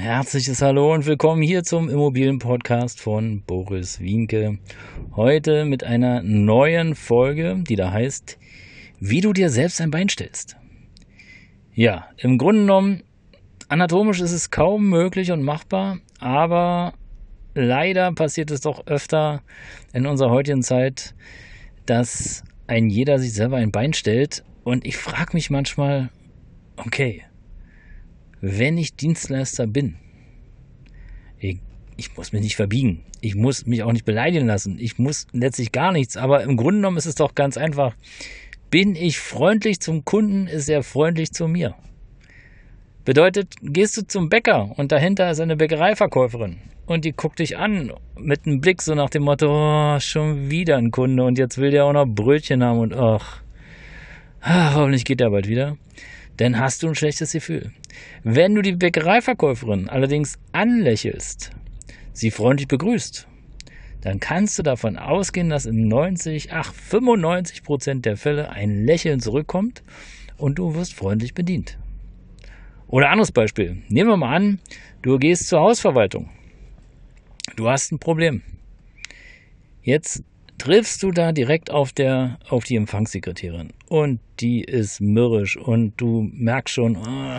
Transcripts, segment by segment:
Herzliches Hallo und willkommen hier zum Immobilienpodcast von Boris Wienke. Heute mit einer neuen Folge, die da heißt, wie du dir selbst ein Bein stellst. Ja, im Grunde genommen, anatomisch ist es kaum möglich und machbar, aber leider passiert es doch öfter in unserer heutigen Zeit, dass ein jeder sich selber ein Bein stellt und ich frage mich manchmal, okay, wenn ich Dienstleister bin, ich, ich, muss mich nicht verbiegen. Ich muss mich auch nicht beleidigen lassen. Ich muss letztlich gar nichts. Aber im Grunde genommen ist es doch ganz einfach. Bin ich freundlich zum Kunden, ist er freundlich zu mir. Bedeutet, gehst du zum Bäcker und dahinter ist eine Bäckereiverkäuferin und die guckt dich an mit einem Blick so nach dem Motto, oh, schon wieder ein Kunde und jetzt will der auch noch Brötchen haben und ach, ach hoffentlich geht der bald wieder dann hast du ein schlechtes Gefühl. Wenn du die Bäckereiverkäuferin allerdings anlächelst, sie freundlich begrüßt, dann kannst du davon ausgehen, dass in 90, ach 95 Prozent der Fälle ein Lächeln zurückkommt und du wirst freundlich bedient. Oder anderes Beispiel. Nehmen wir mal an, du gehst zur Hausverwaltung. Du hast ein Problem. Jetzt triffst du da direkt auf der auf die Empfangssekretärin und die ist mürrisch und du merkst schon, oh,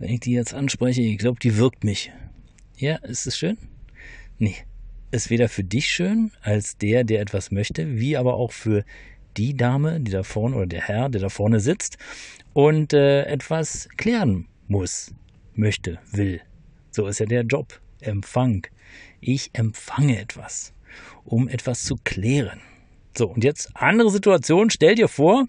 wenn ich die jetzt anspreche, ich glaube, die wirkt mich. Ja, ist es schön? Nee, ist weder für dich schön als der, der etwas möchte, wie aber auch für die Dame, die da vorne oder der Herr, der da vorne sitzt und äh, etwas klären muss, möchte, will. So ist ja der Job. Empfang. Ich empfange etwas um etwas zu klären. So, und jetzt andere Situation. Stell dir vor,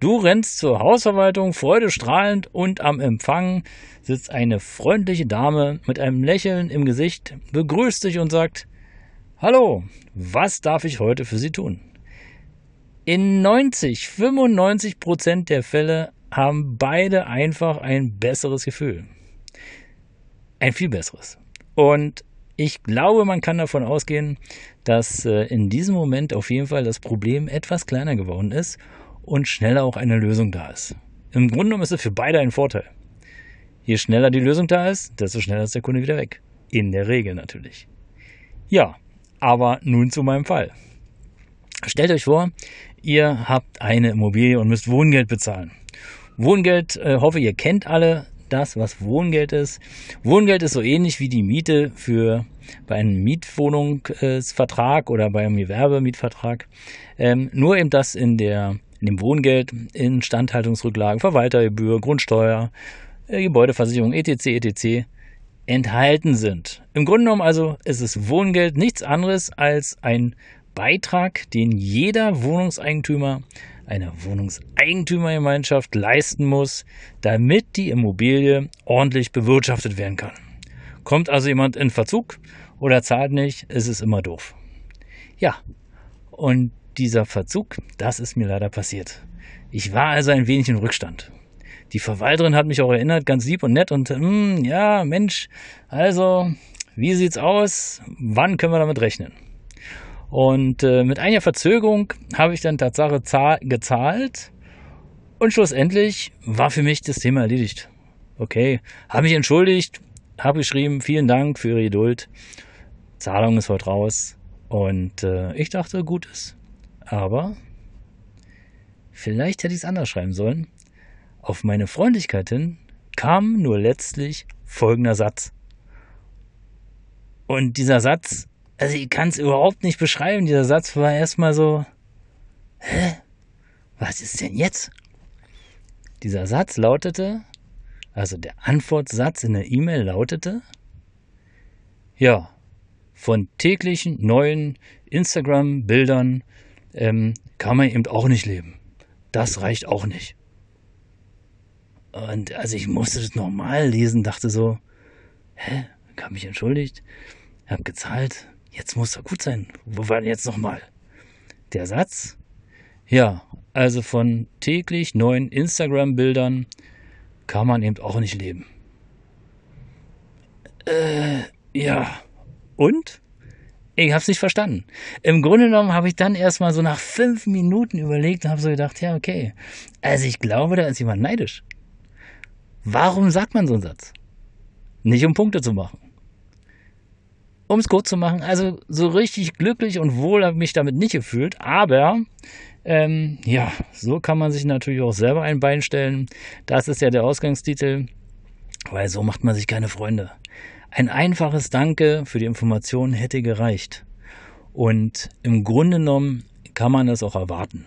du rennst zur Hausverwaltung, freudestrahlend und am Empfang sitzt eine freundliche Dame mit einem Lächeln im Gesicht, begrüßt dich und sagt, Hallo, was darf ich heute für Sie tun? In 90, 95 Prozent der Fälle haben beide einfach ein besseres Gefühl. Ein viel besseres. Und ich glaube, man kann davon ausgehen, dass äh, in diesem Moment auf jeden Fall das Problem etwas kleiner geworden ist und schneller auch eine Lösung da ist. Im Grunde genommen ist es für beide ein Vorteil. Je schneller die Lösung da ist, desto schneller ist der Kunde wieder weg. In der Regel natürlich. Ja, aber nun zu meinem Fall. Stellt euch vor, ihr habt eine Immobilie und müsst Wohngeld bezahlen. Wohngeld, äh, hoffe ihr kennt alle das, was Wohngeld ist. Wohngeld ist so ähnlich wie die Miete für bei einem Mietwohnungsvertrag oder bei einem Gewerbemietvertrag. Ähm, nur eben das in der in dem Wohngeld, Instandhaltungsrücklagen, Verwaltergebühr, Grundsteuer, äh, Gebäudeversicherung, etc. etc. enthalten sind. Im Grunde genommen also ist es Wohngeld nichts anderes als ein Beitrag, den jeder Wohnungseigentümer einer Wohnungseigentümergemeinschaft leisten muss, damit die Immobilie ordentlich bewirtschaftet werden kann. Kommt also jemand in Verzug oder zahlt nicht, ist es immer doof. Ja, und dieser Verzug, das ist mir leider passiert. Ich war also ein wenig in Rückstand. Die Verwalterin hat mich auch erinnert, ganz lieb und nett und hm, ja, Mensch, also, wie sieht's aus? Wann können wir damit rechnen? Und äh, mit einiger Verzögerung habe ich dann Tatsache gezahlt und schlussendlich war für mich das Thema erledigt. Okay, habe mich entschuldigt, habe geschrieben, vielen Dank für Ihre Geduld. Zahlung ist heute raus und äh, ich dachte, gut ist. Aber vielleicht hätte ich es anders schreiben sollen. Auf meine Freundlichkeit hin kam nur letztlich folgender Satz. Und dieser Satz also ich kann es überhaupt nicht beschreiben. Dieser Satz war erstmal so, hä? Was ist denn jetzt? Dieser Satz lautete, also der Antwortsatz in der E-Mail lautete, ja, von täglichen neuen Instagram-Bildern ähm, kann man eben auch nicht leben. Das reicht auch nicht. Und also ich musste das normal lesen, dachte so, hä, hab mich entschuldigt, hab gezahlt, Jetzt muss er gut sein. Wo war denn jetzt nochmal? Der Satz? Ja, also von täglich neuen Instagram-Bildern kann man eben auch nicht leben. Äh, ja. Und? Ich hab's nicht verstanden. Im Grunde genommen habe ich dann erstmal so nach fünf Minuten überlegt und habe so gedacht, ja, okay. Also ich glaube, da ist jemand neidisch. Warum sagt man so einen Satz? Nicht um Punkte zu machen. Um es kurz zu machen, also so richtig glücklich und wohl habe ich mich damit nicht gefühlt, aber ähm, ja, so kann man sich natürlich auch selber ein Bein stellen. Das ist ja der Ausgangstitel, weil so macht man sich keine Freunde. Ein einfaches Danke für die Information hätte gereicht. Und im Grunde genommen kann man das auch erwarten.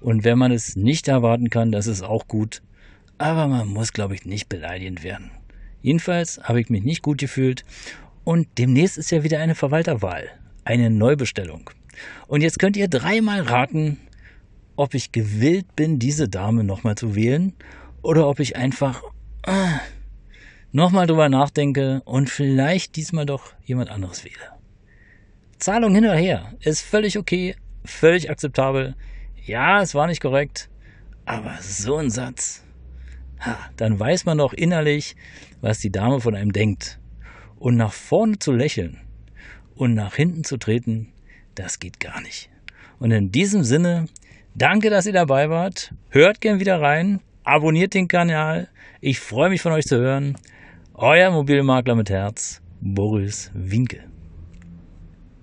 Und wenn man es nicht erwarten kann, das ist auch gut. Aber man muss, glaube ich, nicht beleidigend werden. Jedenfalls habe ich mich nicht gut gefühlt. Und demnächst ist ja wieder eine Verwalterwahl, eine Neubestellung. Und jetzt könnt ihr dreimal raten, ob ich gewillt bin, diese Dame nochmal zu wählen oder ob ich einfach äh, nochmal drüber nachdenke und vielleicht diesmal doch jemand anderes wähle. Zahlung hin oder her ist völlig okay, völlig akzeptabel. Ja, es war nicht korrekt, aber so ein Satz. Ha, dann weiß man doch innerlich, was die Dame von einem denkt. Und nach vorne zu lächeln und nach hinten zu treten, das geht gar nicht. Und in diesem Sinne, danke, dass ihr dabei wart. Hört gern wieder rein. Abonniert den Kanal. Ich freue mich von euch zu hören. Euer Mobilmakler mit Herz, Boris Winke.